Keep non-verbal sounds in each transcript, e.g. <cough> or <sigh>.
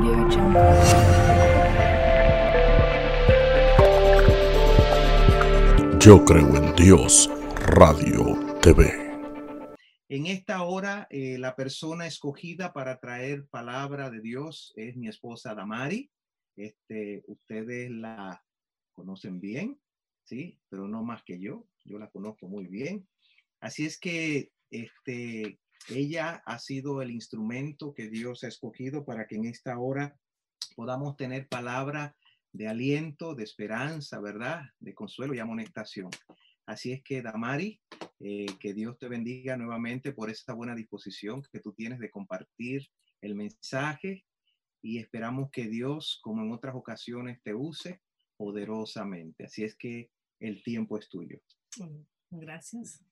Audio Jungle. Yo creo en Dios, Radio TV. En esta hora, eh, la persona escogida para traer palabra de Dios es mi esposa Damari. Este, ustedes la conocen bien, ¿sí? Pero no más que yo. Yo la conozco muy bien. Así es que este, ella ha sido el instrumento que Dios ha escogido para que en esta hora podamos tener palabra de aliento, de esperanza, ¿verdad? De consuelo y amonestación. Así es que, Damari, eh, que Dios te bendiga nuevamente por esta buena disposición que tú tienes de compartir el mensaje y esperamos que Dios, como en otras ocasiones, te use poderosamente. Así es que el tiempo es tuyo. Gracias.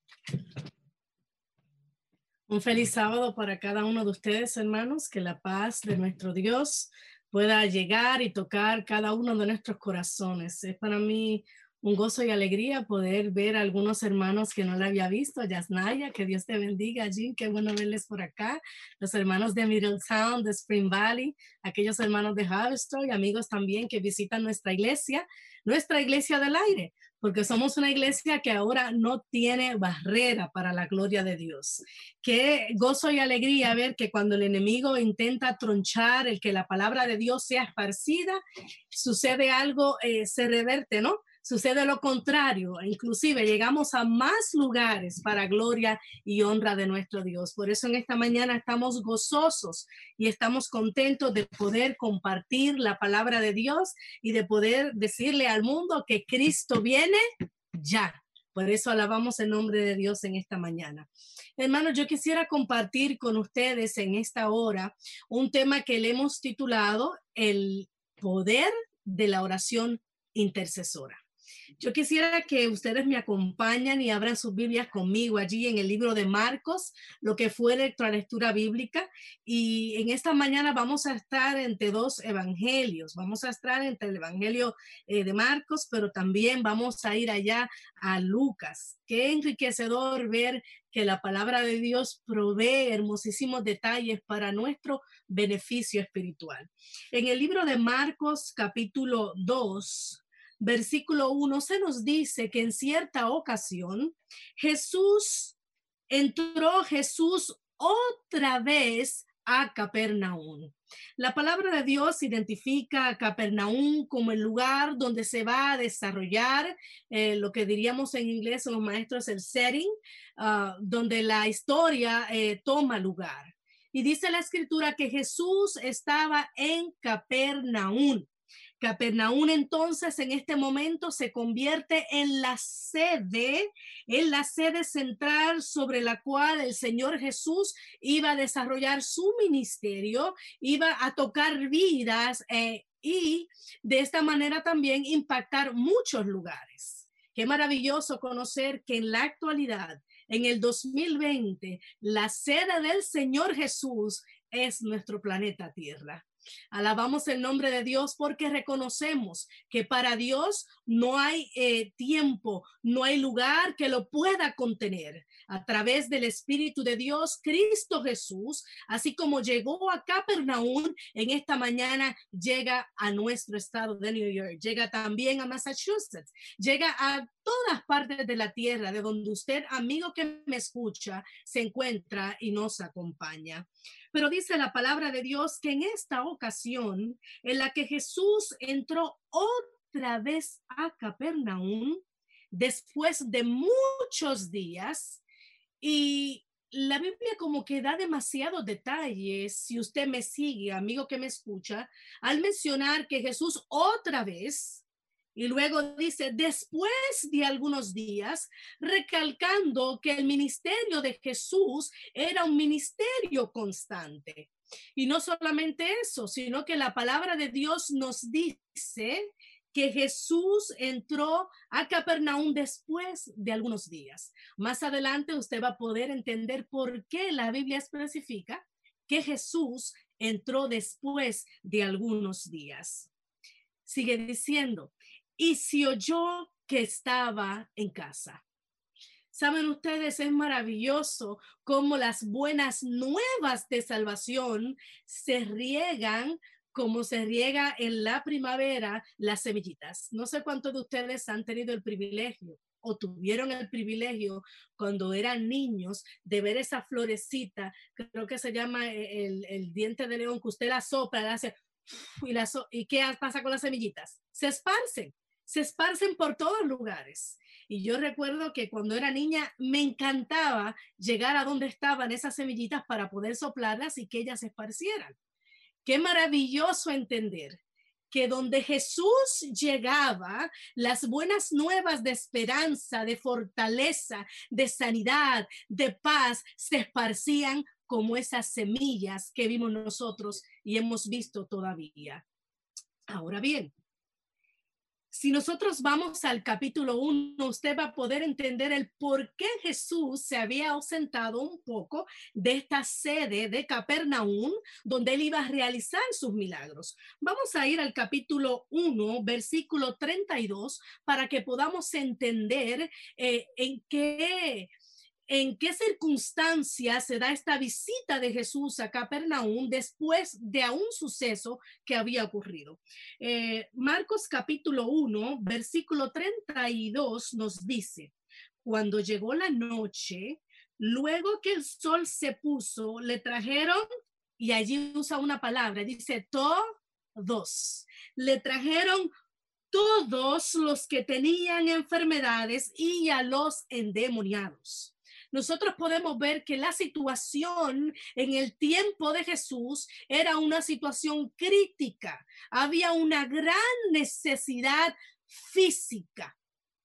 Un feliz sábado para cada uno de ustedes, hermanos. Que la paz de nuestro Dios pueda llegar y tocar cada uno de nuestros corazones. Es para mí un gozo y alegría poder ver a algunos hermanos que no le había visto. Yasnaya, que Dios te bendiga, Jim, qué bueno verles por acá. Los hermanos de Middletown, de Spring Valley, aquellos hermanos de Harvester y amigos también que visitan nuestra iglesia, nuestra iglesia del aire porque somos una iglesia que ahora no tiene barrera para la gloria de Dios. Qué gozo y alegría ver que cuando el enemigo intenta tronchar el que la palabra de Dios sea esparcida, sucede algo, eh, se reverte, ¿no? Sucede lo contrario, inclusive llegamos a más lugares para gloria y honra de nuestro Dios. Por eso en esta mañana estamos gozosos y estamos contentos de poder compartir la palabra de Dios y de poder decirle al mundo que Cristo viene ya. Por eso alabamos el nombre de Dios en esta mañana. Hermanos, yo quisiera compartir con ustedes en esta hora un tema que le hemos titulado El poder de la oración intercesora. Yo quisiera que ustedes me acompañen y abran sus Biblias conmigo allí en el libro de Marcos, lo que fue nuestra lectura bíblica. Y en esta mañana vamos a estar entre dos evangelios. Vamos a estar entre el evangelio eh, de Marcos, pero también vamos a ir allá a Lucas. Qué enriquecedor ver que la palabra de Dios provee hermosísimos detalles para nuestro beneficio espiritual. En el libro de Marcos capítulo 2, versículo 1 se nos dice que en cierta ocasión Jesús entró Jesús otra vez a Capernaum. La palabra de Dios identifica a Capernaum como el lugar donde se va a desarrollar eh, lo que diríamos en inglés los maestros el setting, ah, donde la historia eh, toma lugar. Y dice la escritura que Jesús estaba en Capernaum. Capernaum entonces en este momento se convierte en la sede, en la sede central sobre la cual el Señor Jesús iba a desarrollar su ministerio, iba a tocar vidas eh, y de esta manera también impactar muchos lugares. Qué maravilloso conocer que en la actualidad, en el 2020, la sede del Señor Jesús es nuestro planeta Tierra. Alabamos el nombre de Dios porque reconocemos que para Dios no hay eh, tiempo, no hay lugar que lo pueda contener. A través del Espíritu de Dios, Cristo Jesús, así como llegó a Capernaum, en esta mañana llega a nuestro estado de New York, llega también a Massachusetts, llega a todas partes de la tierra, de donde usted, amigo que me escucha, se encuentra y nos acompaña. Pero dice la palabra de Dios que en esta ocasión en la que Jesús entró otra vez a Capernaum, después de muchos días, y la Biblia como que da demasiados detalles, si usted me sigue, amigo que me escucha, al mencionar que Jesús otra vez y luego dice, después de algunos días, recalcando que el ministerio de Jesús era un ministerio constante. Y no solamente eso, sino que la palabra de Dios nos dice que Jesús entró a Capernaum después de algunos días. Más adelante usted va a poder entender por qué la Biblia especifica que Jesús entró después de algunos días. Sigue diciendo, y se oyó que estaba en casa. Saben ustedes, es maravilloso cómo las buenas nuevas de salvación se riegan como se riega en la primavera las semillitas. No sé cuántos de ustedes han tenido el privilegio o tuvieron el privilegio cuando eran niños de ver esa florecita, creo que se llama eh, el, diente de león, que usted la sopla, la hace, y, la ¿y qué pasa con las semillitas? Se esparcen, se esparcen por todos lugares. Y yo recuerdo que cuando era niña me encantaba llegar a donde estaban esas semillitas para poder soplarlas y que ellas se esparcieran. Qué maravilloso entender que donde Jesús llegaba, las buenas nuevas de esperanza, de fortaleza, de sanidad, de paz, se esparcían como esas semillas que vimos nosotros y hemos visto todavía. Ahora bien, si nosotros vamos al capítulo 1, usted va a poder entender el por qué Jesús se había ausentado un poco de esta sede de Capernaum, donde él iba a realizar sus milagros. Vamos a ir al capítulo 1, versículo 32, para que podamos entender eh, en qué en qué circunstancias se da esta visita de Jesús a Capernaum después de un suceso que había ocurrido. Eh, Marcos capítulo 1, versículo 32 nos dice, cuando llegó la noche, luego que el sol se puso, le trajeron, y allí usa una palabra, dice todos, le trajeron todos los que tenían enfermedades y a los endemoniados nosotros podemos ver que la situación en el tiempo de Jesús era una situación crítica. Había una gran necesidad física.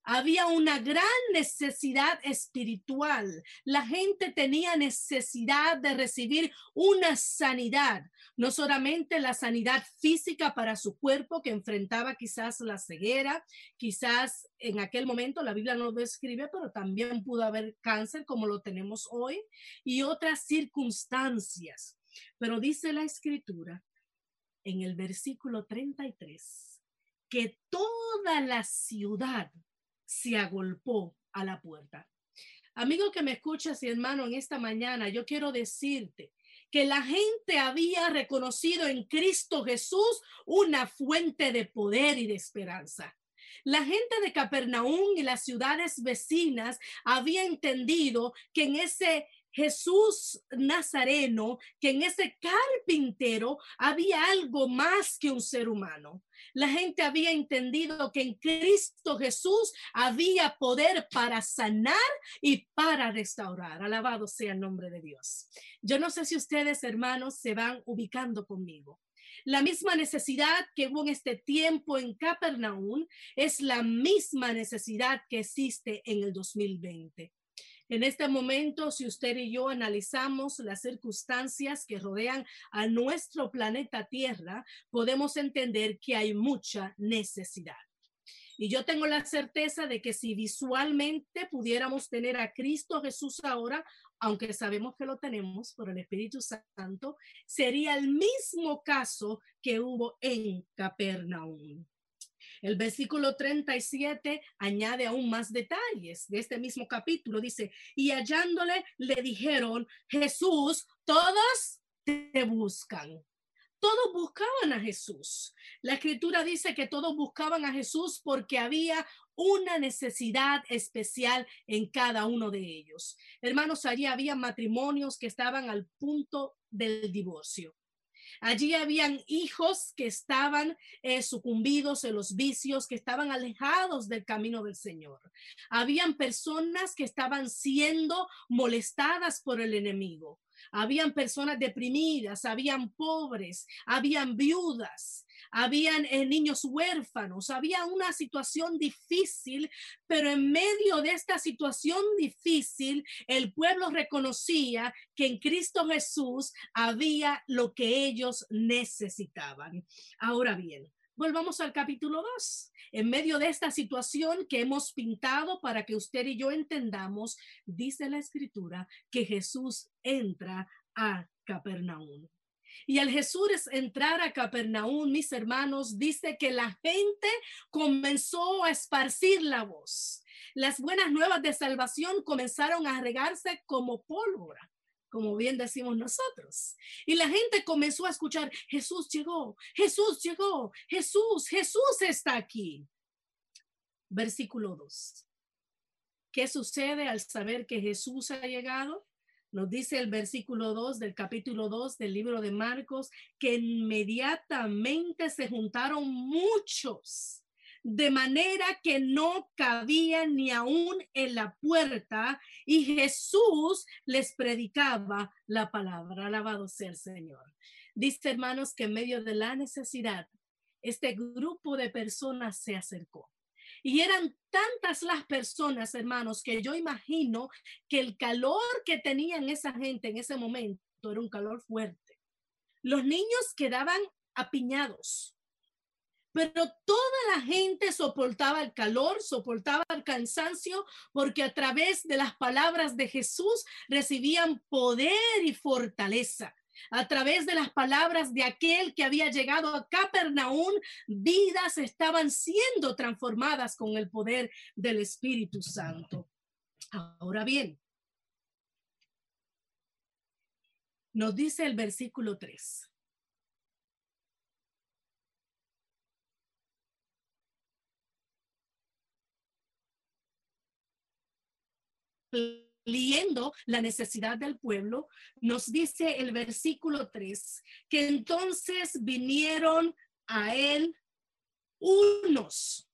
Había una gran necesidad espiritual. La gente tenía necesidad de recibir una sanidad, no solamente la sanidad física para su cuerpo que enfrentaba quizás la ceguera, quizás en aquel momento la Biblia no lo describe, pero también pudo haber cáncer como lo tenemos hoy y otras circunstancias. Pero dice la escritura en el versículo 33 que toda la ciudad se agolpó a la puerta. Amigo que me escuchas y hermano, en esta mañana yo quiero decirte que la gente había reconocido en Cristo Jesús una fuente de poder y de esperanza. La gente de Capernaum y las ciudades vecinas había entendido que en ese Jesús Nazareno, que en ese carpintero había algo más que un ser humano. La gente había entendido que en Cristo Jesús había poder para sanar y para restaurar. Alabado sea el nombre de Dios. Yo no sé si ustedes, hermanos, se van ubicando conmigo. La misma necesidad que hubo en este tiempo en Capernaum es la misma necesidad que existe en el 2020. En este momento, si usted y yo analizamos las circunstancias que rodean a nuestro planeta Tierra, podemos entender que hay mucha necesidad. Y yo tengo la certeza de que si visualmente pudiéramos tener a Cristo Jesús ahora, aunque sabemos que lo tenemos por el Espíritu Santo, sería el mismo caso que hubo en Capernaum. El versículo 37 añade aún más detalles de este mismo capítulo. Dice, y hallándole le dijeron, Jesús, todos te buscan. Todos buscaban a Jesús. La escritura dice que todos buscaban a Jesús porque había una necesidad especial en cada uno de ellos. Hermanos, allí había matrimonios que estaban al punto del divorcio. Allí habían hijos que estaban eh, sucumbidos en los vicios, que estaban alejados del camino del Señor. Habían personas que estaban siendo molestadas por el enemigo. Habían personas deprimidas, habían pobres, habían viudas, habían eh, niños huérfanos, había una situación difícil, pero en medio de esta situación difícil, el pueblo reconocía que en Cristo Jesús había lo que ellos necesitaban. Ahora bien, Volvamos al capítulo 2. En medio de esta situación que hemos pintado para que usted y yo entendamos, dice la escritura que Jesús entra a Capernaum. Y al Jesús entrar a Capernaum, mis hermanos, dice que la gente comenzó a esparcir la voz. Las buenas nuevas de salvación comenzaron a regarse como pólvora como bien decimos nosotros. Y la gente comenzó a escuchar, Jesús llegó, Jesús llegó, Jesús, Jesús está aquí. Versículo 2. ¿Qué sucede al saber que Jesús ha llegado? Nos dice el versículo 2 del capítulo 2 del libro de Marcos que inmediatamente se juntaron muchos, de manera que no cabían ni aún en la puerta y Jesús les predicaba la palabra. Alabado sea el Señor. Dice hermanos que en medio de la necesidad, este grupo de personas se acercó. Y eran tantas las personas, hermanos, que yo imagino que el calor que tenían esa gente en ese momento era un calor fuerte. Los niños quedaban apiñados, pero toda la gente soportaba el calor, soportaba el cansancio, porque a través de las palabras de Jesús recibían poder y fortaleza a través de las palabras de aquel que había llegado a Capernaum, vidas estaban siendo transformadas con el poder del Espíritu Santo. Ahora bien, nos dice el versículo 3. Leyendo la necesidad del pueblo, nos dice el versículo 3, que entonces vinieron a él unos.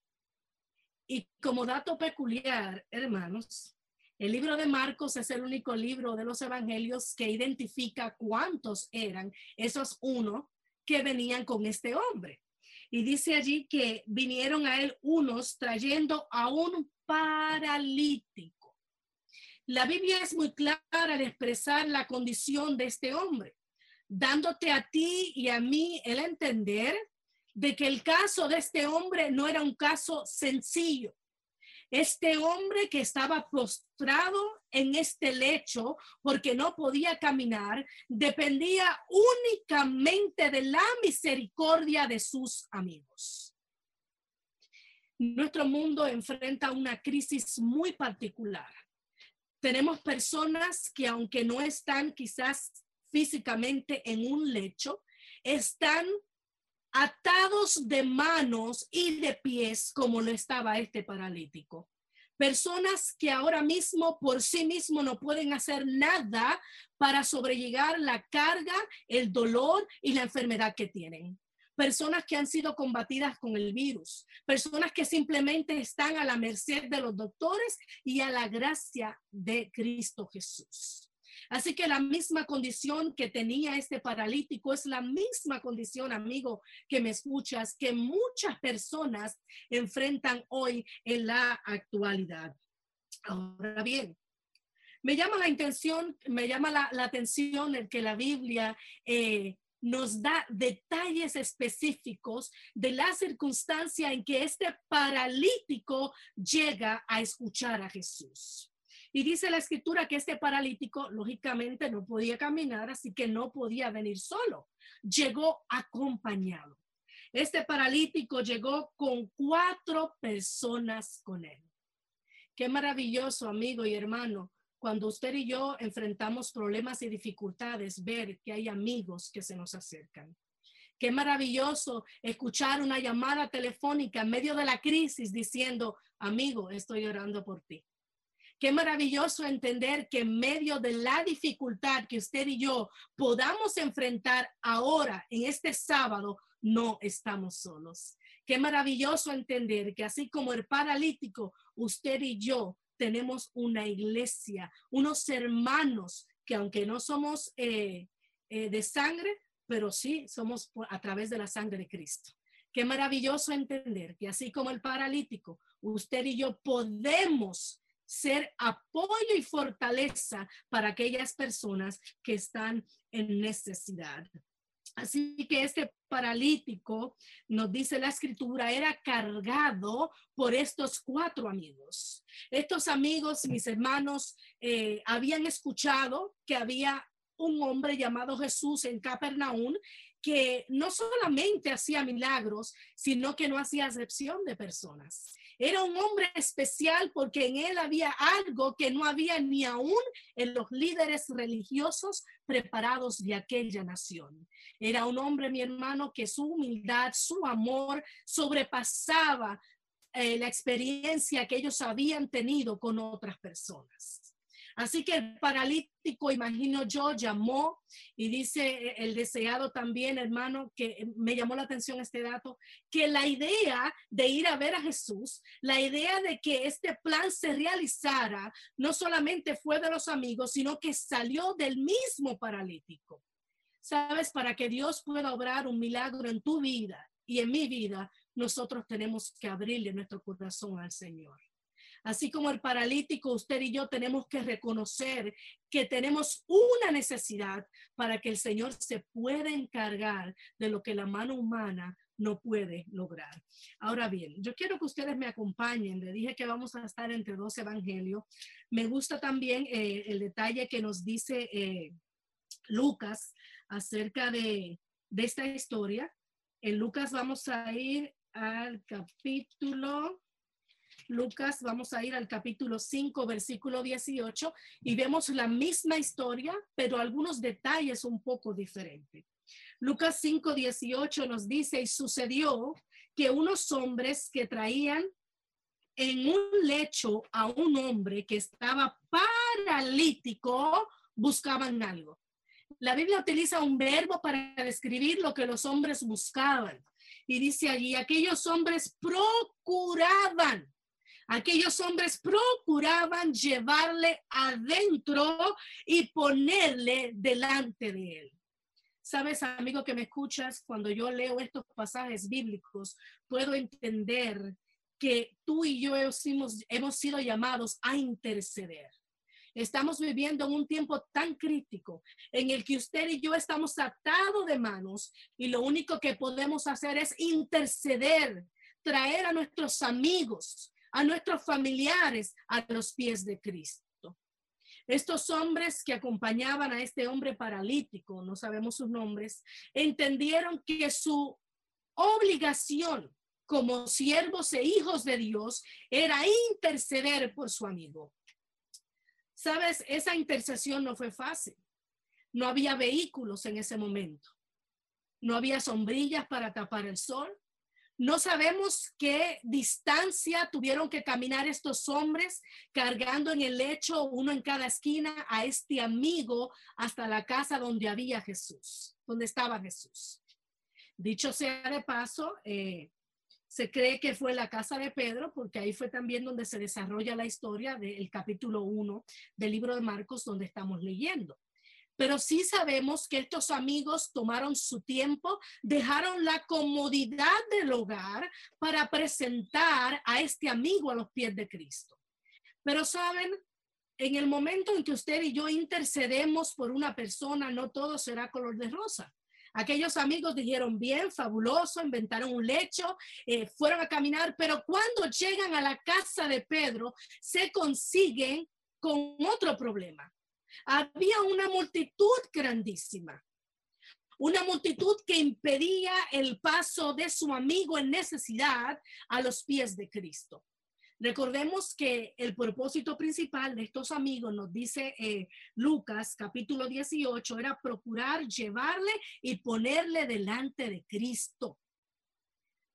Y como dato peculiar, hermanos, el libro de Marcos es el único libro de los evangelios que identifica cuántos eran esos uno que venían con este hombre. Y dice allí que vinieron a él unos trayendo a un paralítico la Biblia es muy clara al expresar la condición de este hombre, dándote a ti y a mí el entender de que el caso de este hombre no era un caso sencillo. Este hombre que estaba postrado en este lecho porque no podía caminar, dependía únicamente de la misericordia de sus amigos. Nuestro mundo enfrenta una crisis muy particular tenemos personas que aunque no están quizás físicamente en un lecho, están atados de manos y de pies como lo estaba este paralítico. Personas que ahora mismo por sí mismo no pueden hacer nada para sobrellegar la carga, el dolor y la enfermedad que tienen personas que han sido combatidas con el virus, personas que simplemente están a la merced de los doctores y a la gracia de Cristo Jesús. Así que la misma condición que tenía este paralítico es la misma condición, amigo, que me escuchas, que muchas personas enfrentan hoy en la actualidad. Ahora bien, me llama la intención, me llama la, atención el que la Biblia eh, nos da detalles específicos de la circunstancia en que este paralítico llega a escuchar a Jesús. Y dice la escritura que este paralítico, lógicamente, no podía caminar, así que no podía venir solo. Llegó acompañado. Este paralítico llegó con cuatro personas con él. Qué maravilloso, amigo y hermano, cuando usted y yo enfrentamos problemas y dificultades, ver que hay amigos que se nos acercan. Qué maravilloso escuchar una llamada telefónica en medio de la crisis diciendo, amigo, estoy orando por ti. Qué maravilloso entender que en medio de la dificultad que usted y yo podamos enfrentar ahora, en este sábado, no estamos solos. Qué maravilloso entender que así como el paralítico, usted y yo tenemos una iglesia, unos hermanos que aunque no somos eh, eh, de sangre, pero sí somos a través de la sangre de Cristo. Qué maravilloso entender que así como el paralítico, usted y yo podemos ser apoyo y fortaleza para aquellas personas que están en necesidad. Así que este paralítico, nos dice la escritura, era cargado por estos cuatro amigos. Estos amigos, mis hermanos, eh, habían escuchado que había un hombre llamado Jesús en Capernaum que no solamente hacía milagros, sino que no hacía excepción de personas. Era un hombre especial porque en él había algo que no había ni aún en los líderes religiosos preparados de aquella nación. Era un hombre, mi hermano, que su humildad, su amor sobrepasaba eh, la experiencia que ellos habían tenido con otras personas. Así que el paralítico, imagino yo, llamó y dice eh, el deseado también, hermano, que me llamó la atención este dato, que la idea de ir a ver a Jesús, la idea de que este plan se realizara, no solamente fue de los amigos, sino que salió del mismo paralítico. Sabes, para que Dios pueda obrar un milagro en tu vida y en mi vida, nosotros tenemos que abrirle nuestro corazón al Señor. Así como el paralítico, usted y yo tenemos que reconocer que tenemos una necesidad para que el Señor se pueda encargar de lo que la mano humana no puede lograr. Ahora bien, yo quiero que ustedes me acompañen. Le dije que vamos a estar entre dos evangelios. Me gusta también eh, el detalle que nos dice eh, Lucas acerca de, de esta historia. En Lucas vamos a ir al capítulo Lucas, vamos a ir al capítulo 5, versículo 18, y vemos la misma historia, pero algunos detalles un poco diferentes. Lucas 5, 18 nos dice, y sucedió que unos hombres que traían en un lecho a un hombre que estaba paralítico, buscaban algo. La Biblia utiliza un verbo para describir lo que los hombres buscaban. Y dice allí, aquellos hombres procuraban Aquellos hombres procuraban llevarle adentro y ponerle delante de él. Sabes, amigo que me escuchas, cuando yo leo estos pasajes bíblicos, puedo entender que tú y yo hemos, sido llamados a interceder. Estamos viviendo en un tiempo tan crítico en el que usted y yo estamos atados de manos y lo único que podemos hacer es interceder, traer a nuestros amigos, a nuestros familiares a los pies de Cristo. Estos hombres que acompañaban a este hombre paralítico, no sabemos sus nombres, entendieron que su obligación como siervos e hijos de Dios era interceder por su amigo. Sabes, esa intercesión no fue fácil. No había vehículos en ese momento. No había sombrillas para tapar el sol. No sabemos qué distancia tuvieron que caminar estos hombres cargando en el lecho, uno en cada esquina, a este amigo hasta la casa donde había Jesús, donde estaba Jesús. Dicho sea de paso, eh, se cree que fue la casa de Pedro, porque ahí fue también donde se desarrolla la historia del capítulo 1 del libro de Marcos, donde estamos leyendo pero sí sabemos que estos amigos tomaron su tiempo, dejaron la comodidad del hogar para presentar a este amigo a los pies de Cristo. Pero saben, en el momento en que usted y yo intercedemos por una persona, no todo será color de rosa. Aquellos amigos dijeron, bien, fabuloso, inventaron un lecho, eh, fueron a caminar, pero cuando llegan a la casa de Pedro, se consiguen con otro problema había una multitud grandísima, una multitud que impedía el paso de su amigo en necesidad a los pies de Cristo. Recordemos que el propósito principal de estos amigos, nos dice eh, Lucas capítulo 18, era procurar llevarle y ponerle delante de Cristo.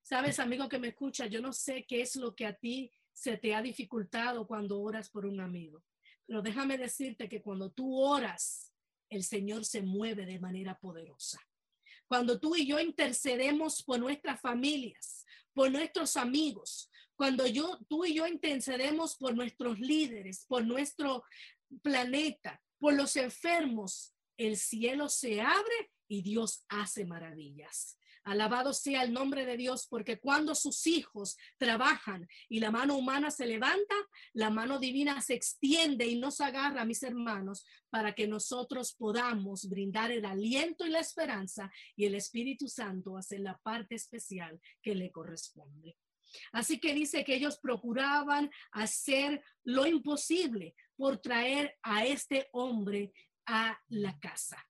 Sabes, amigo que me escucha, yo no sé qué es lo que a ti se te ha dificultado cuando oras por un amigo. Pero déjame decirte que cuando tú oras, el Señor se mueve de manera poderosa. Cuando tú y yo intercedemos por nuestras familias, por nuestros amigos, cuando yo, tú y yo intercedemos por nuestros líderes, por nuestro planeta, por los enfermos, el cielo se abre y Dios hace maravillas. Alabado sea el nombre de Dios, porque cuando sus hijos trabajan y la mano humana se levanta, la mano divina se extiende y nos agarra, mis hermanos, para que nosotros podamos brindar el aliento y la esperanza y el Espíritu Santo hacer la parte especial que le corresponde. Así que dice que ellos procuraban hacer lo imposible por traer a este hombre a la casa.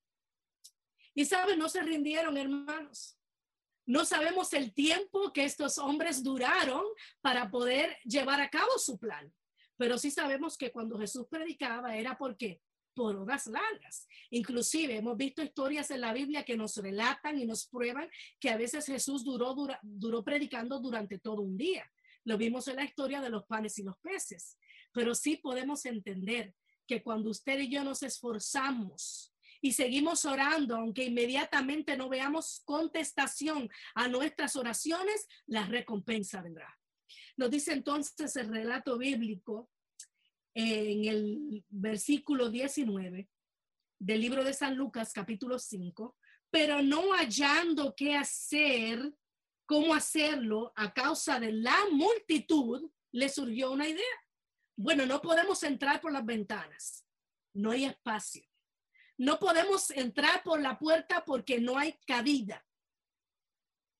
Y saben, no se rindieron, hermanos. No sabemos el tiempo que estos hombres duraron para poder llevar a cabo su plan, pero sí sabemos que cuando Jesús predicaba era porque por horas largas. Inclusive hemos visto historias en la Biblia que nos relatan y nos prueban que a veces Jesús duró, duró predicando durante todo un día. Lo vimos en la historia de los panes y los peces. Pero sí podemos entender que cuando usted y yo nos esforzamos y seguimos orando, aunque inmediatamente no veamos contestación a nuestras oraciones, la recompensa vendrá. Nos dice entonces el relato bíblico en el versículo 19 del libro de San Lucas, capítulo 5, pero no hallando qué hacer, cómo hacerlo a causa de la multitud, le surgió una idea. Bueno, no podemos entrar por las ventanas, no hay espacio. No podemos entrar por la puerta porque no hay cabida.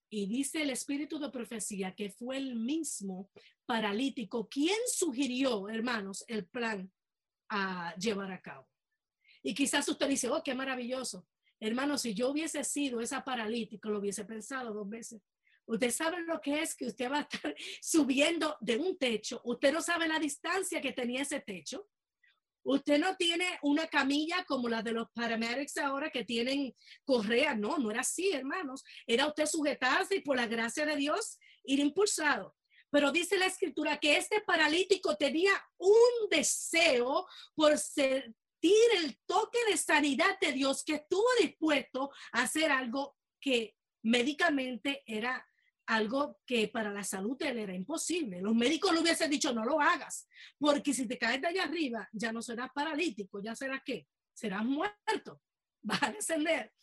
Y dice el espíritu de profecía que fue el mismo paralítico quien sugirió, hermanos, el plan a llevar a cabo. Y quizás usted dice, oh, qué maravilloso. Hermano, si yo hubiese sido esa paralítica, lo hubiese pensado dos veces. Usted sabe lo que es que usted va a estar <laughs> subiendo de un techo. Usted no sabe la distancia que tenía ese techo. Usted no tiene una camilla como la de los paramedics ahora que tienen correa. No, no era así, hermanos. Era usted sujetarse y por la gracia de Dios ir impulsado. Pero dice la escritura que este paralítico tenía un deseo por sentir el toque de sanidad de Dios que estuvo dispuesto a hacer algo que médicamente era algo que para la salud él era imposible. Los médicos le hubiesen dicho, no lo hagas, porque si te caes de allá arriba, ya no serás paralítico, ya serás qué? Serás muerto, <laughs> vas a descender.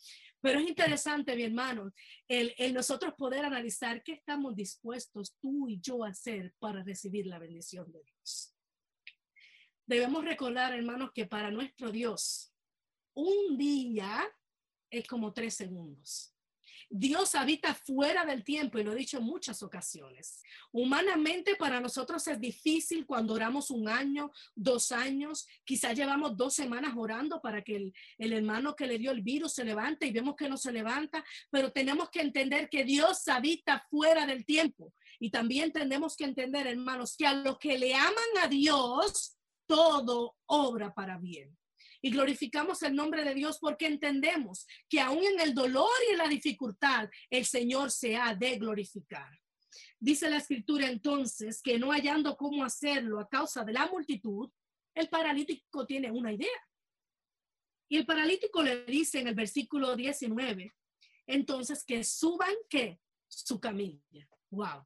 Pero es interesante, mi hermano, el, el, nosotros poder analizar qué estamos dispuestos tú y yo a hacer para recibir la bendición de Dios. Debemos recordar, hermanos, que para nuestro Dios, un día es como tres segundos. Dios habita fuera del tiempo y lo he dicho en muchas ocasiones. Humanamente para nosotros es difícil cuando oramos un año, dos años, quizás llevamos dos semanas orando para que el, hermano que le dio el virus se levante y vemos que no se levanta, pero tenemos que entender que Dios habita fuera del tiempo. Y también tenemos que entender, hermanos, que a los que le aman a Dios, todo obra para bien y glorificamos el nombre de Dios porque entendemos que aún en el dolor y en la dificultad, el Señor se ha de glorificar. Dice la escritura entonces que no hallando cómo hacerlo a causa de la multitud, el paralítico tiene una idea. Y el paralítico le dice en el versículo 19, entonces que suban que su camilla. Wow.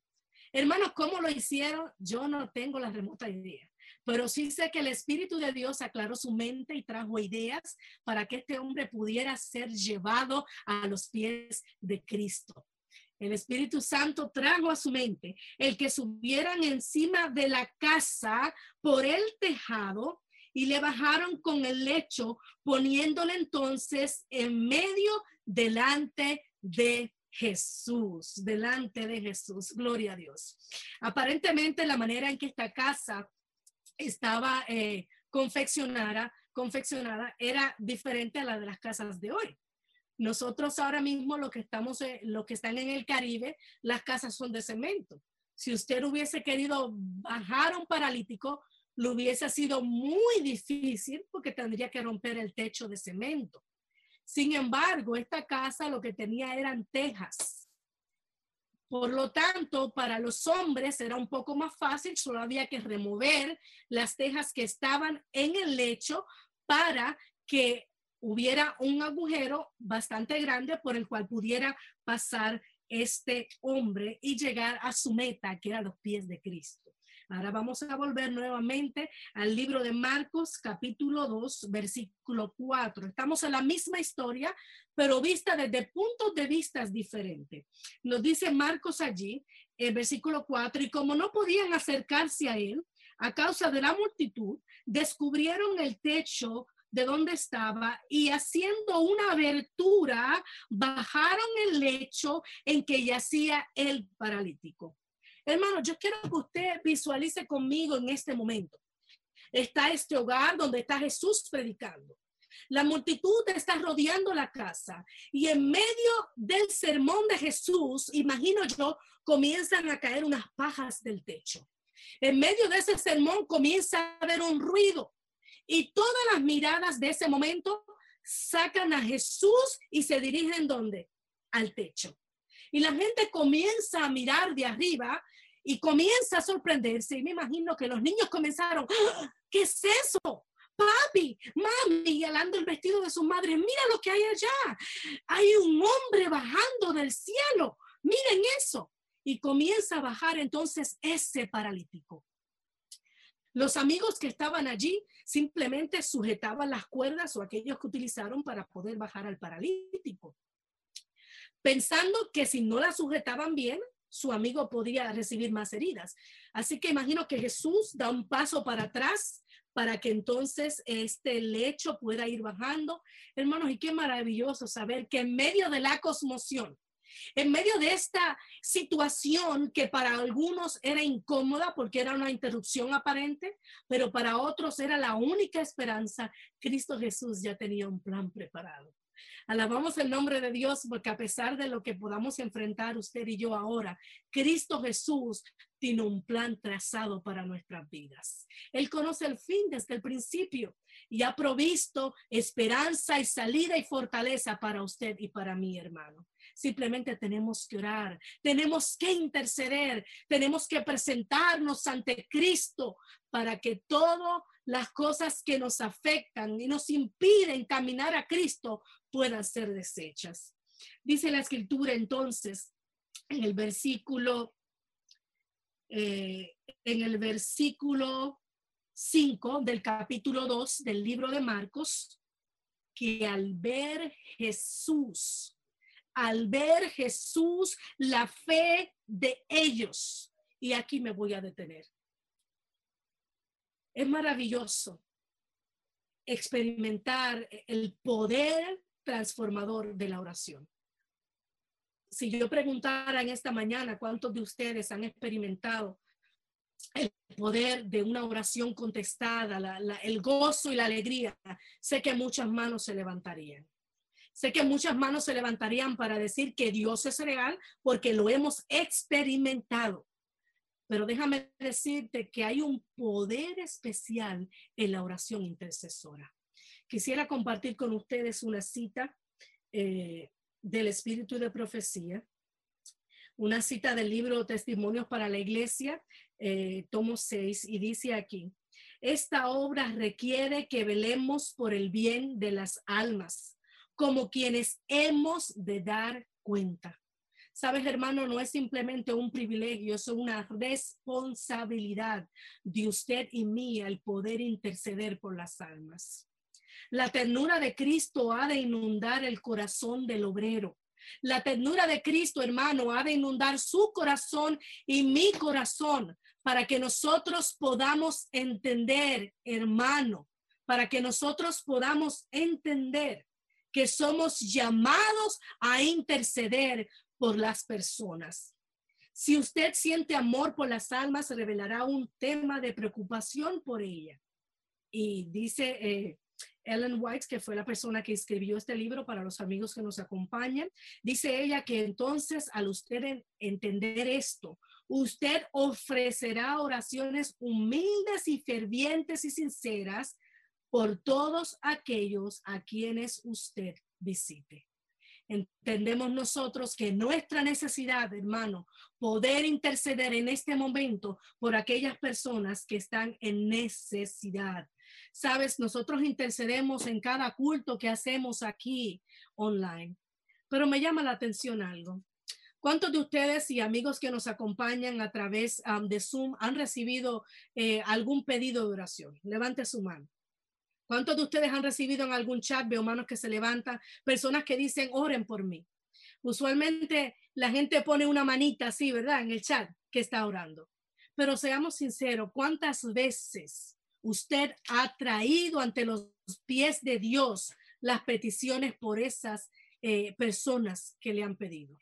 Hermanos, ¿cómo lo hicieron? Yo no tengo la remota idea pero sí sé que el Espíritu de Dios aclaró su mente y trajo ideas para que este hombre pudiera ser llevado a los pies de Cristo. El Espíritu Santo trajo a su mente el que subieran encima de la casa por el tejado y le bajaron con el lecho, poniéndole entonces en medio delante de Jesús, delante de Jesús. Gloria a Dios. Aparentemente la manera en que esta casa estaba eh, confeccionada, confeccionada era diferente a la de las casas de hoy. Nosotros ahora mismo lo que estamos, eh, lo que están en el Caribe, las casas son de cemento. Si usted hubiese querido bajar a un paralítico, lo hubiese sido muy difícil porque tendría que romper el techo de cemento. Sin embargo, esta casa lo que tenía eran tejas por lo tanto, para los hombres era un poco más fácil, solo había que remover las tejas que estaban en el lecho para que hubiera un agujero bastante grande por el cual pudiera pasar este hombre y llegar a su meta, que era los pies de Cristo. Ahora vamos a volver nuevamente al libro de Marcos, capítulo 2, versículo 4. Estamos en la misma historia, pero vista desde puntos de vista diferentes. Nos dice Marcos allí, el versículo 4, y como no podían acercarse a él a causa de la multitud, descubrieron el techo de donde estaba y haciendo una abertura, bajaron el lecho en que yacía el paralítico. Hermano, yo quiero que usted visualice conmigo en este momento. Está este hogar donde está Jesús predicando. La multitud está rodeando la casa y en medio del sermón de Jesús, imagino yo, comienzan a caer unas pajas del techo. En medio de ese sermón comienza a haber un ruido y todas las miradas de ese momento sacan a Jesús y se dirigen ¿dónde? Al techo. Y la gente comienza a mirar de arriba y comienza a sorprenderse. Y me imagino que los niños comenzaron, ¡Ah! ¿qué es eso? Papi, mami, alando el vestido de su madre, mira lo que hay allá. Hay un hombre bajando del cielo. Miren eso. Y comienza a bajar entonces ese paralítico. Los amigos que estaban allí simplemente sujetaban las cuerdas o aquellos que utilizaron para poder bajar al paralítico, pensando que si no la sujetaban bien, su amigo podría recibir más heridas. Así que imagino que Jesús da un paso para atrás para que entonces este lecho pueda ir bajando. Hermanos, y qué maravilloso saber que en medio de la cosmoción, en medio de esta situación que para algunos era incómoda porque era una interrupción aparente, pero para otros era la única esperanza, Cristo Jesús ya tenía un plan preparado. Alabamos el nombre de Dios porque a pesar de lo que podamos enfrentar usted y yo ahora, Cristo Jesús tiene un plan trazado para nuestras vidas. Él conoce el fin desde el principio y ha provisto esperanza y salida y fortaleza para usted y para mi hermano. Simplemente tenemos que orar, tenemos que interceder, tenemos que presentarnos ante Cristo para que todas las cosas que nos afectan y nos impiden caminar a Cristo puedan ser desechas. Dice la escritura entonces en el versículo, eh, en el versículo 5 del capítulo 2 del libro de Marcos, que al ver Jesús, al ver Jesús, la fe de ellos, y aquí me voy a detener. Es maravilloso experimentar el poder transformador de la oración. Si yo preguntara en esta mañana cuántos de ustedes han experimentado el poder de una oración contestada, el gozo y la alegría, sé que muchas manos se levantarían. Sé que muchas manos se levantarían para decir que Dios es real porque lo hemos experimentado. Pero déjame decirte que hay un poder especial en la oración intercesora. Quisiera compartir con ustedes una cita eh, del Espíritu de Profecía, una cita del libro Testimonios para la Iglesia, eh, tomo 6, y dice aquí, esta obra requiere que velemos por el bien de las almas, como quienes hemos de dar cuenta. Sabes, hermano, no es simplemente un privilegio, es una responsabilidad de usted y mía el poder interceder por las almas. La ternura de Cristo ha de inundar el corazón del obrero. La ternura de Cristo, hermano, ha de inundar su corazón y mi corazón para que nosotros podamos entender, hermano, para que nosotros podamos entender que somos llamados a interceder por las personas. Si usted siente amor por las almas, revelará un tema de preocupación por ella. Y dice eh, Ellen White, que fue la persona que escribió este libro para los amigos que nos acompañan, dice ella que entonces al usted entender esto, usted ofrecerá oraciones humildes y fervientes y sinceras por todos aquellos a quienes usted visite. Entendemos nosotros que nuestra necesidad, hermano, poder interceder en este momento por aquellas personas que están en necesidad Sabes, nosotros intercedemos en cada culto que hacemos aquí online, pero me llama la atención algo. ¿Cuántos de ustedes y amigos que nos acompañan a través um, de Zoom han recibido eh, algún pedido de oración? Levante su mano. ¿Cuántos de ustedes han recibido en algún chat, veo manos que se levantan, personas que dicen, oren por mí? Usualmente la gente pone una manita así, ¿verdad? En el chat que está orando. Pero seamos sinceros, ¿cuántas veces usted ha traído ante los pies de Dios las peticiones por esas eh, personas que le han pedido.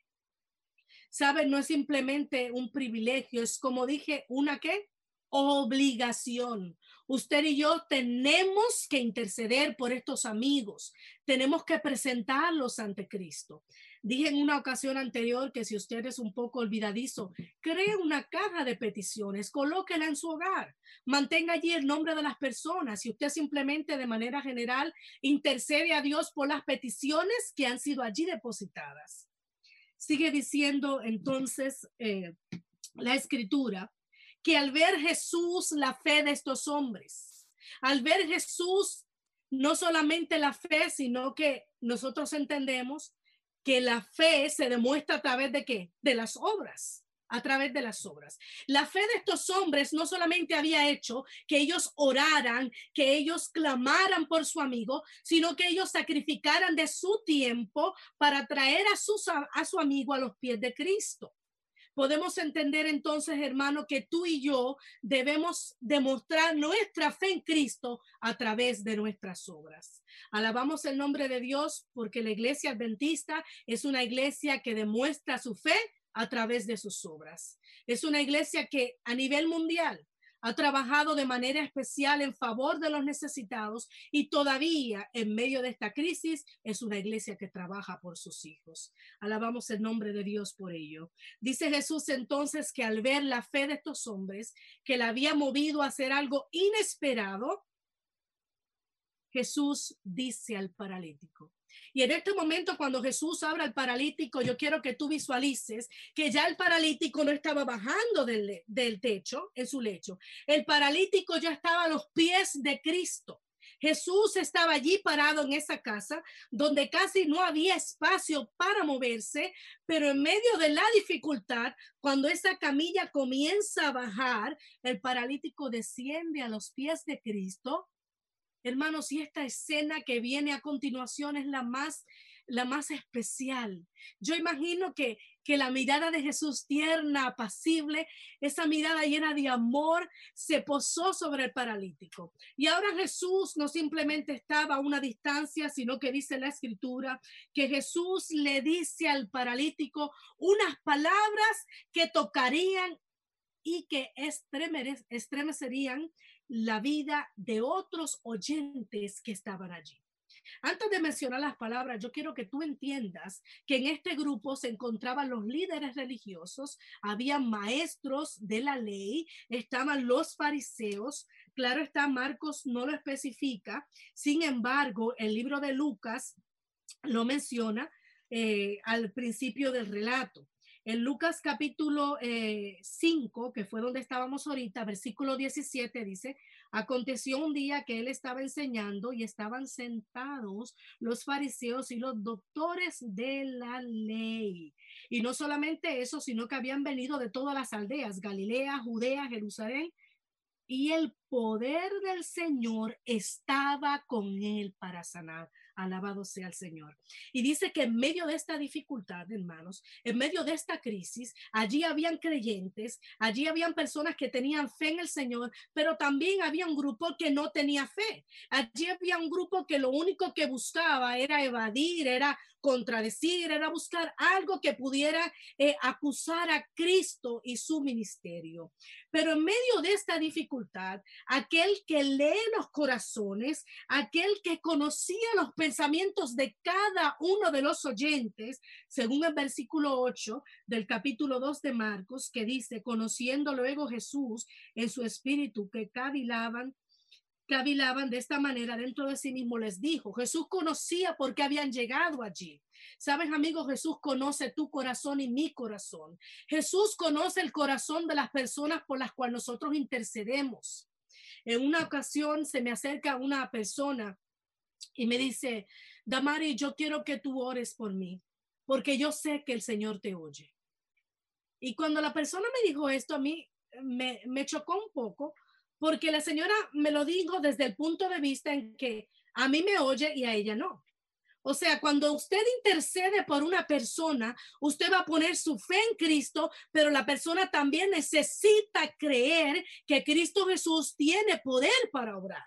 ¿Sabe? No es simplemente un privilegio, es como dije, una qué? Obligación. Usted y yo tenemos que interceder por estos amigos, tenemos que presentarlos ante Cristo. Dije en una ocasión anterior que si usted es un poco olvidadizo, cree una caja de peticiones, colóquela en su hogar, mantenga allí el nombre de las personas y usted simplemente de manera general intercede a Dios por las peticiones que han sido allí depositadas. Sigue diciendo entonces eh, la escritura que al ver Jesús la fe de estos hombres, al ver Jesús no solamente la fe, sino que nosotros entendemos que la fe se demuestra a través de qué? De las obras a través de las obras. La fe de estos hombres no solamente había hecho que ellos oraran, que ellos clamaran por su amigo, sino que ellos sacrificaran de su tiempo para traer a, a su amigo a los pies de Cristo. Podemos entender entonces, hermano, que tú y yo debemos demostrar nuestra fe en Cristo a través de nuestras obras. Alabamos el nombre de Dios porque la iglesia adventista es una iglesia que demuestra su fe a través de sus obras. Es una iglesia que a nivel mundial ha trabajado de manera especial en favor de los necesitados y todavía en medio de esta crisis es una iglesia que trabaja por sus hijos. Alabamos el nombre de Dios por ello. Dice Jesús entonces que al ver la fe de estos hombres, que la había movido a hacer algo inesperado, Jesús dice al paralítico, y en este momento, cuando Jesús habla al paralítico, yo quiero que tú visualices que ya el paralítico no estaba bajando del, del techo, en su lecho. El paralítico ya estaba a los pies de Cristo. Jesús estaba allí parado en esa casa donde casi no había espacio para moverse, pero en medio de la dificultad, cuando esa camilla comienza a bajar, el paralítico desciende a los pies de Cristo Hermanos, y esta escena que viene a continuación es la más la más especial. Yo imagino que, que la mirada de Jesús tierna, apacible, esa mirada llena de amor, se posó sobre el paralítico. Y ahora Jesús no simplemente estaba a una distancia, sino que dice la escritura que Jesús le dice al paralítico unas palabras que tocarían y que estremecerían la vida de otros oyentes que estaban allí. Antes de mencionar las palabras, yo quiero que tú entiendas que en este grupo se encontraban los líderes religiosos, había maestros de la ley, estaban los fariseos. Claro está, Marcos no lo especifica. Sin embargo, el libro de Lucas lo menciona eh, al principio del relato. En Lucas capítulo 5, eh, que fue donde estábamos ahorita, versículo 17 dice, aconteció un día que él estaba enseñando y estaban sentados los fariseos y los doctores de la ley. Y no solamente eso, sino que habían venido de todas las aldeas, Galilea, Judea, Jerusalén, y el poder del Señor estaba con él para sanar. Alabado sea el Señor. Y dice que en medio de esta dificultad, hermanos, en medio de esta crisis, allí habían creyentes, allí habían personas que tenían fe en el Señor, pero también había un grupo que no tenía fe. Allí había un grupo que lo único que buscaba era evadir, era contradecir, era buscar algo que pudiera eh, acusar a Cristo y su ministerio. Pero en medio de esta dificultad, aquel que lee los corazones, aquel que conocía los pensamientos de cada uno de los oyentes, según el versículo 8 del capítulo 2 de Marcos, que dice, conociendo luego Jesús en su espíritu que cavilaban cavilaban de esta manera dentro de sí mismo, les dijo, Jesús conocía por qué habían llegado allí. Sabes, amigos, Jesús conoce tu corazón y mi corazón. Jesús conoce el corazón de las personas por las cuales nosotros intercedemos. En una ocasión se me acerca una persona y me dice, Damari, yo quiero que tú ores por mí, porque yo sé que el Señor te oye. Y cuando la persona me dijo esto, a mí me chocó un poco, porque la señora me lo dijo desde el punto de vista en que a mí me oye y a ella no. O sea, cuando usted intercede por una persona, usted va a poner su fe en Cristo, pero la persona también necesita creer que Cristo Jesús tiene poder para obrar.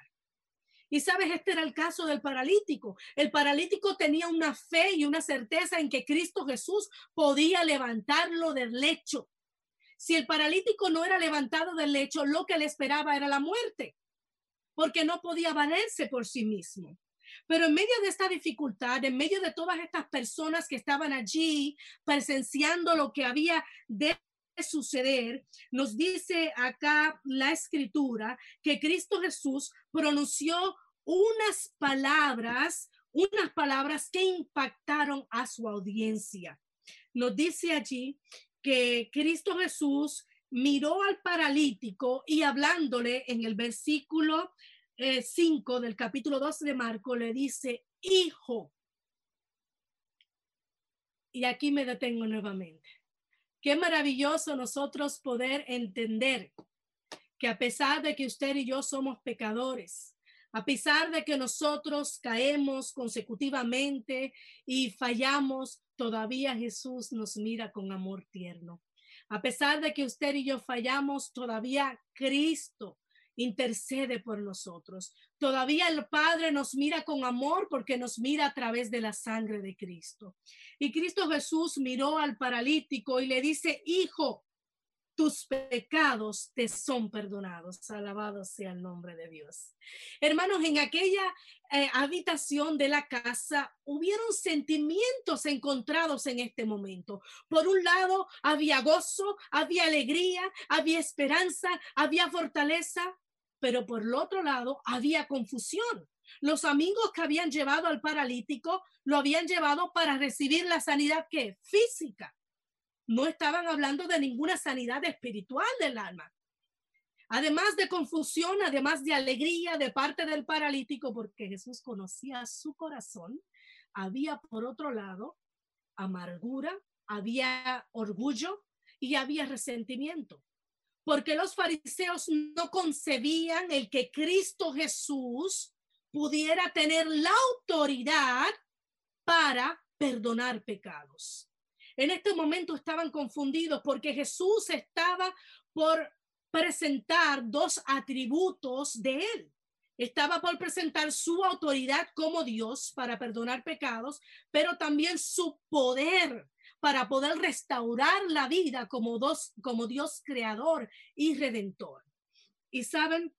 Y sabes, este era el caso del paralítico. El paralítico tenía una fe y una certeza en que Cristo Jesús podía levantarlo del lecho. Si el paralítico no era levantado del lecho, lo que le esperaba era la muerte, porque no podía valerse por sí mismo. Pero en medio de esta dificultad, en medio de todas estas personas que estaban allí presenciando lo que había de suceder, nos dice acá la escritura que Cristo Jesús pronunció unas palabras, unas palabras que impactaron a su audiencia. Nos dice allí que Cristo Jesús miró al paralítico y hablándole en el versículo 5 eh, del capítulo 2 de Marco, le dice, hijo. Y aquí me detengo nuevamente. Qué maravilloso nosotros poder entender que a pesar de que usted y yo somos pecadores, a pesar de que nosotros caemos consecutivamente y fallamos, todavía Jesús nos mira con amor tierno. A pesar de que usted y yo fallamos, todavía Cristo intercede por nosotros. Todavía el Padre nos mira con amor porque nos mira a través de la sangre de Cristo. Y Cristo Jesús miró al paralítico y le dice, hijo, tus pecados te son perdonados. Alabado sea el nombre de Dios. Hermanos, en aquella eh, habitación de la casa hubieron sentimientos encontrados en este momento. Por un lado, había gozo, había alegría, había esperanza, había fortaleza, pero por el otro lado había confusión. Los amigos que habían llevado al paralítico lo habían llevado para recibir la sanidad que física. No estaban hablando de ninguna sanidad espiritual del alma. Además de confusión, además de alegría de parte del paralítico, porque Jesús conocía su corazón, había por otro lado amargura, había orgullo y había resentimiento porque los fariseos no concebían el que Cristo Jesús pudiera tener la autoridad para perdonar pecados. En este momento estaban confundidos porque Jesús estaba por presentar dos atributos de él. Estaba por presentar su autoridad como Dios para perdonar pecados, pero también su poder para poder restaurar la vida como, dos, como Dios creador y redentor. Y saben,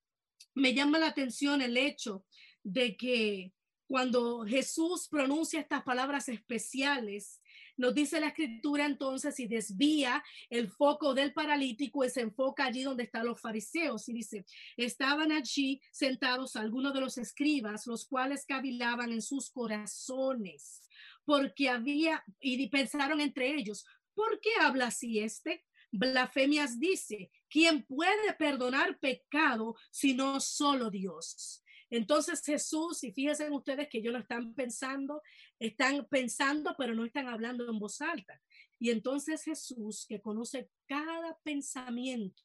me llama la atención el hecho de que cuando Jesús pronuncia estas palabras especiales, nos dice la escritura entonces y desvía el foco del paralítico y se enfoca allí donde están los fariseos y dice, estaban allí sentados algunos de los escribas, los cuales cavilaban en sus corazones porque había, y pensaron entre ellos, ¿por qué habla así este? Blasfemias dice, ¿quién puede perdonar pecado sino solo Dios? Entonces Jesús, y fíjense ustedes que ellos lo están pensando, están pensando, pero no están hablando en voz alta. Y entonces Jesús, que conoce cada pensamiento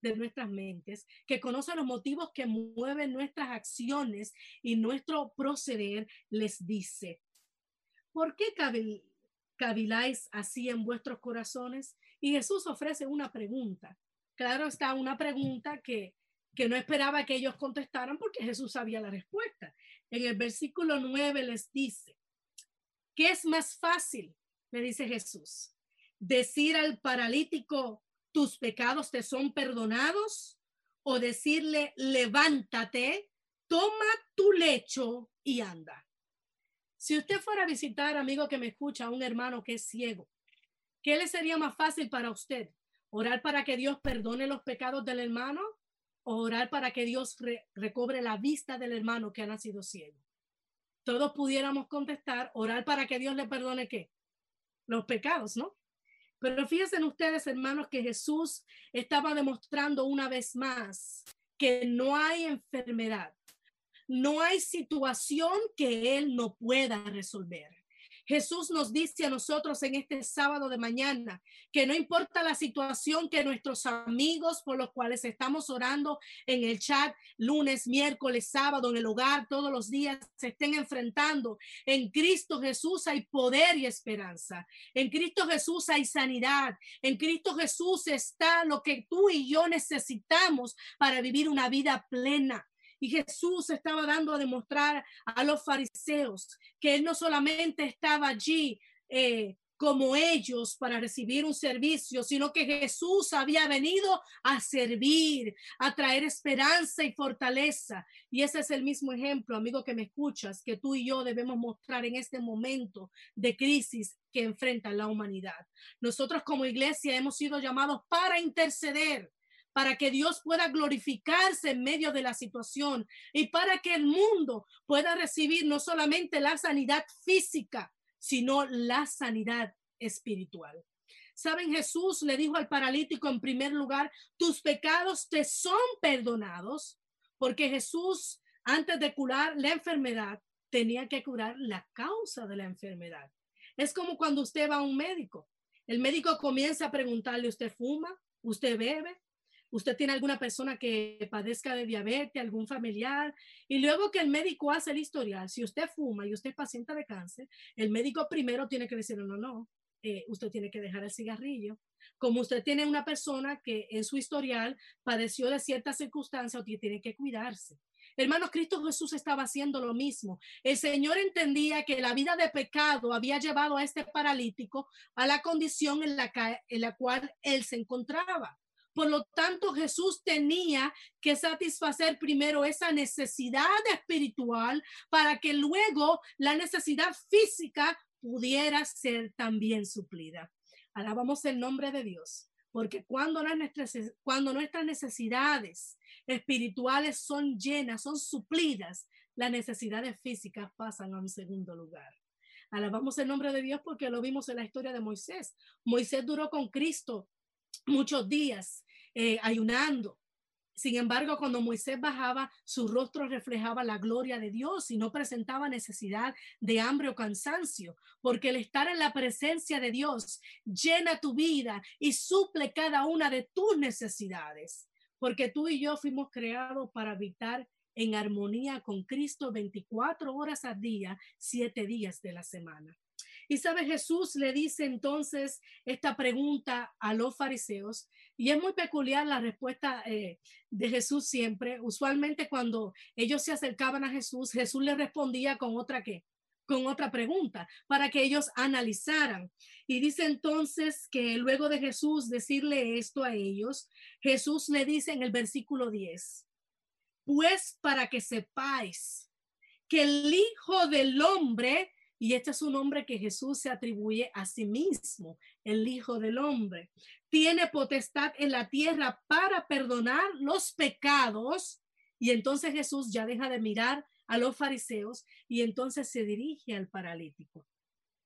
de nuestras mentes, que conoce los motivos que mueven nuestras acciones y nuestro proceder, les dice, ¿por qué caviláis así en vuestros corazones? Y Jesús ofrece una pregunta. Claro está, una pregunta que, que no esperaba que ellos contestaran porque Jesús sabía la respuesta. En el versículo 9 les dice, ¿qué es más fácil? Le dice Jesús, decir al paralítico, tus pecados te son perdonados, o decirle, levántate, toma tu lecho y anda. Si usted fuera a visitar, amigo que me escucha, a un hermano que es ciego, ¿qué le sería más fácil para usted? ¿Orar para que Dios perdone los pecados del hermano orar para que Dios recobre la vista del hermano que ha nacido ciego? Todos pudiéramos contestar, orar para que Dios le perdone qué? Los pecados, ¿no? Pero fíjense ustedes, hermanos, que Jesús estaba demostrando una vez más que no hay enfermedad, no hay situación que Él no pueda resolver. Jesús nos dice a nosotros en este sábado de mañana que no importa la situación que nuestros amigos por los cuales estamos orando en el chat lunes, miércoles, sábado, en el hogar, todos los días se estén enfrentando, en Cristo Jesús hay poder y esperanza. En Cristo Jesús hay sanidad. En Cristo Jesús está lo que tú y yo necesitamos para vivir una vida plena. Y Jesús estaba dando a demostrar a los fariseos que él no solamente estaba allí eh, como ellos para recibir un servicio, sino que Jesús había venido a servir, a traer esperanza y fortaleza. Y ese es el mismo ejemplo, amigo que me escuchas, que tú y yo debemos mostrar en este momento de crisis que enfrenta la humanidad. Nosotros como iglesia hemos sido llamados para interceder para que Dios pueda glorificarse en medio de la situación y para que el mundo pueda recibir no solamente la sanidad física, sino la sanidad espiritual. Saben, Jesús le dijo al paralítico en primer lugar, tus pecados te son perdonados, porque Jesús, antes de curar la enfermedad, tenía que curar la causa de la enfermedad. Es como cuando usted va a un médico. El médico comienza a preguntarle, ¿usted fuma? ¿Usted bebe? Usted tiene alguna persona que padezca de diabetes, algún familiar, y luego que el médico hace el historial, si usted fuma y usted es paciente de cáncer, el médico primero tiene que decir, no, no, eh, usted tiene que dejar el cigarrillo. Como usted tiene una persona que en su historial padeció de ciertas circunstancias, usted tiene que cuidarse. Hermanos, Cristo Jesús estaba haciendo lo mismo. El Señor entendía que la vida de pecado había llevado a este paralítico a la condición en la cual él se encontraba. Por lo tanto, Jesús tenía que satisfacer primero esa necesidad espiritual para que luego la necesidad física pudiera ser también suplida. Alabamos el nombre de Dios, porque cuando nuestras, cuando nuestras necesidades espirituales son llenas, son suplidas, las necesidades físicas pasan a un segundo lugar. Alabamos el nombre de Dios porque lo vimos en la historia de Moisés. Moisés duró con Cristo muchos días eh, ayunando. Sin embargo, cuando Moisés bajaba, su rostro reflejaba la gloria de Dios y no presentaba necesidad de hambre o cansancio, porque el estar en la presencia de Dios llena tu vida y suple cada una de tus necesidades, porque tú y yo fuimos creados para habitar en armonía con Cristo 24 horas al día, siete días de la semana. Y sabe, Jesús le dice entonces esta pregunta a los fariseos y es muy peculiar la respuesta eh, de Jesús siempre. Usualmente cuando ellos se acercaban a Jesús, Jesús le respondía con otra qué, con otra pregunta para que ellos analizaran. Y dice entonces que luego de Jesús decirle esto a ellos, Jesús le dice en el versículo 10, pues para que sepáis que el Hijo del Hombre y este es un nombre que Jesús se atribuye a sí mismo, el Hijo del Hombre. Tiene potestad en la tierra para perdonar los pecados. Y entonces Jesús ya deja de mirar a los fariseos y entonces se dirige al paralítico.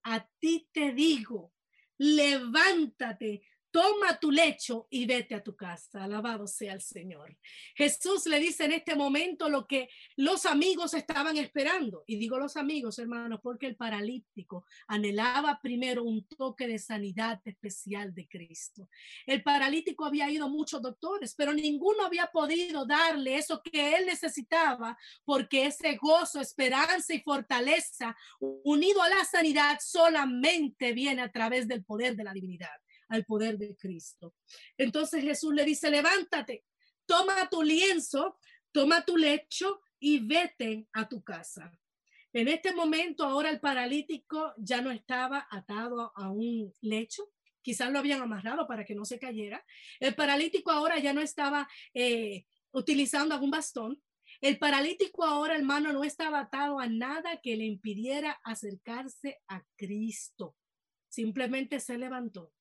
A ti te digo, levántate, toma tu lecho y vete a tu casa. Alabado sea el Señor. Jesús le dice en este momento lo que los amigos estaban esperando. Y digo los amigos, hermanos, porque el paralítico anhelaba primero un toque de sanidad especial de Cristo. El paralítico había ido a muchos doctores, pero ninguno había podido darle eso que él necesitaba, porque ese gozo, esperanza y fortaleza unido a la sanidad solamente viene a través del poder de la divinidad al poder de Cristo. Entonces Jesús le dice, levántate, toma tu lienzo, toma tu lecho y vete a tu casa. En este momento ahora el paralítico ya no estaba atado a un lecho, quizás lo habían amarrado para que no se cayera. El paralítico ahora ya no estaba eh, utilizando algún bastón. El paralítico ahora, hermano, no estaba atado a nada que le impidiera acercarse a Cristo. Simplemente se levantó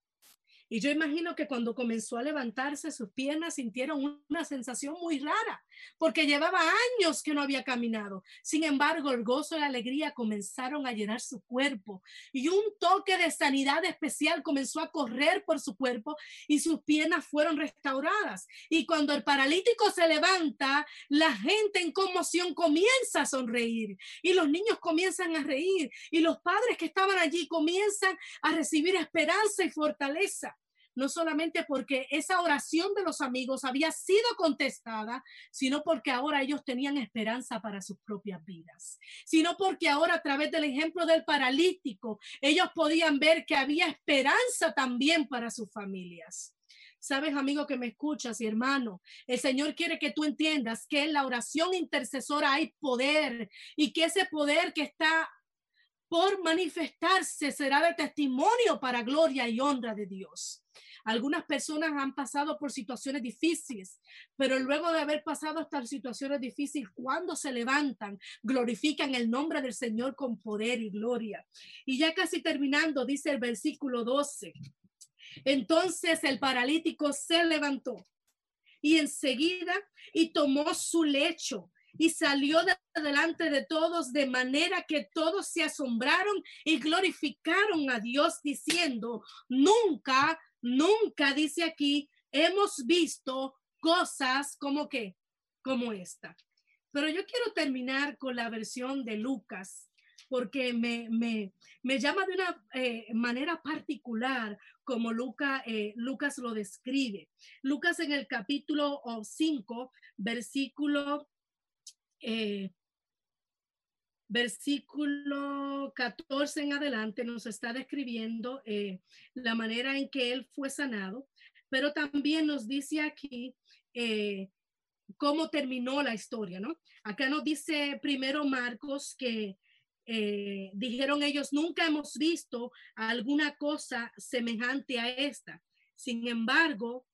y yo imagino que cuando comenzó a levantarse, sus piernas sintieron una sensación muy rara, porque llevaba años que no había caminado. Sin embargo, el gozo y la alegría comenzaron a llenar su cuerpo y un toque de sanidad especial comenzó a correr por su cuerpo y sus piernas fueron restauradas. Y cuando el paralítico se levanta, la gente en conmoción comienza a sonreír y los niños comienzan a reír y los padres que estaban allí comienzan a recibir esperanza y fortaleza no solamente porque esa oración de los amigos había sido contestada, sino porque ahora ellos tenían esperanza para sus propias vidas, sino porque ahora a través del ejemplo del paralítico, ellos podían ver que había esperanza también para sus familias. Sabes, amigo que me escuchas y hermano, el Señor quiere que tú entiendas que en la oración intercesora hay poder y que ese poder que está por manifestarse será de testimonio para gloria y honra de Dios. Algunas personas han pasado por situaciones difíciles, pero luego de haber pasado estas situaciones difíciles, cuando se levantan, glorifican el nombre del Señor con poder y gloria. Y ya casi terminando, dice el versículo 12. Entonces el paralítico se levantó y enseguida y tomó su lecho y salió de delante de todos de manera que todos se asombraron y glorificaron a Dios diciendo, nunca, nunca, dice aquí, hemos visto cosas como que, como esta. Pero yo quiero terminar con la versión de Lucas, porque me, me, me llama de una eh, manera particular como Luca, eh, Lucas lo describe. Lucas en el capítulo 5, versículo eh, versículo 14 en adelante nos está describiendo eh, la manera en que él fue sanado, pero también nos dice aquí eh, cómo terminó la historia, ¿no? Acá nos dice primero Marcos que dijeron ellos, nunca hemos visto alguna cosa semejante a esta. Sin embargo,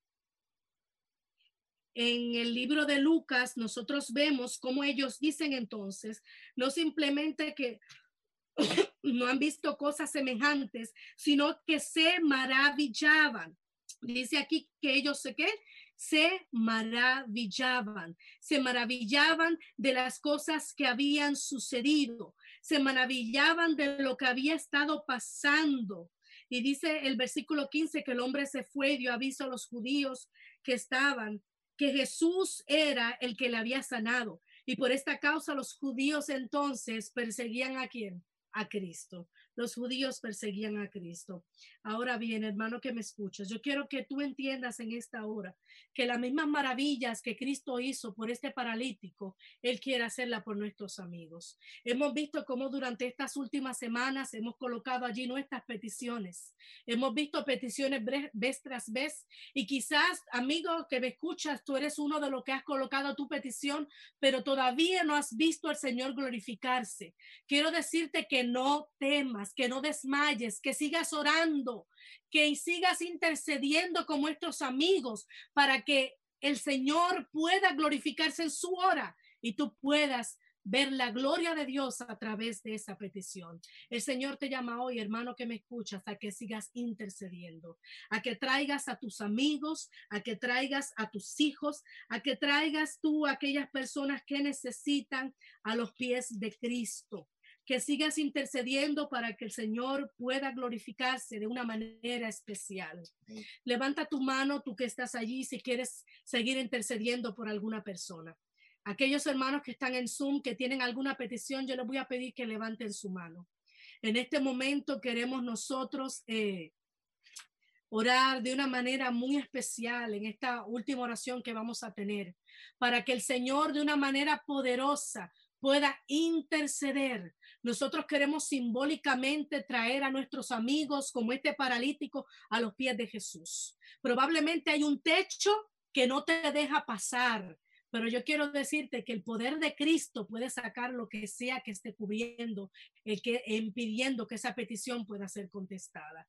en el libro de Lucas, nosotros vemos cómo ellos dicen entonces, no simplemente que <coughs> no han visto cosas semejantes, sino que se maravillaban. Dice aquí que ellos se qué? Se maravillaban, se maravillaban de las cosas que habían sucedido, se maravillaban de lo que había estado pasando. Y dice el versículo 15 que el hombre se fue y dio aviso a los judíos que estaban que Jesús era el que le había sanado. Y por esta causa los judíos entonces perseguían a quién? A Cristo los judíos perseguían a Cristo. Ahora bien, hermano que me escuchas, yo quiero que tú entiendas en esta hora que las mismas maravillas que Cristo hizo por este paralítico, Él quiere hacerla por nuestros amigos. Hemos visto cómo durante estas últimas semanas hemos colocado allí nuestras peticiones. Hemos visto peticiones vez tras vez y quizás, amigo que me escuchas, tú eres uno de los que has colocado tu petición, pero todavía no has visto al Señor glorificarse. Quiero decirte que no temas que no desmayes, que sigas orando, que sigas intercediendo con nuestros amigos para que el Señor pueda glorificarse en su hora y tú puedas ver la gloria de Dios a través de esa petición. El Señor te llama hoy, hermano que me escuchas, a que sigas intercediendo, a que traigas a tus amigos, a que traigas a tus hijos, a que traigas tú a aquellas personas que necesitan a los pies de Cristo que sigas intercediendo para que el Señor pueda glorificarse de una manera especial. Levanta tu mano, tú que estás allí, si quieres seguir intercediendo por alguna persona. Aquellos hermanos que están en Zoom, que tienen alguna petición, yo les voy a pedir que levanten su mano. En este momento queremos nosotros eh, orar de una manera muy especial en esta última oración que vamos a tener, para que el Señor de una manera poderosa pueda interceder. Nosotros queremos simbólicamente traer a nuestros amigos como este paralítico a los pies de Jesús. Probablemente hay un techo que no te deja pasar, pero yo quiero decirte que el poder de Cristo puede sacar lo que sea que esté cubriendo, el que impidiendo que esa petición pueda ser contestada.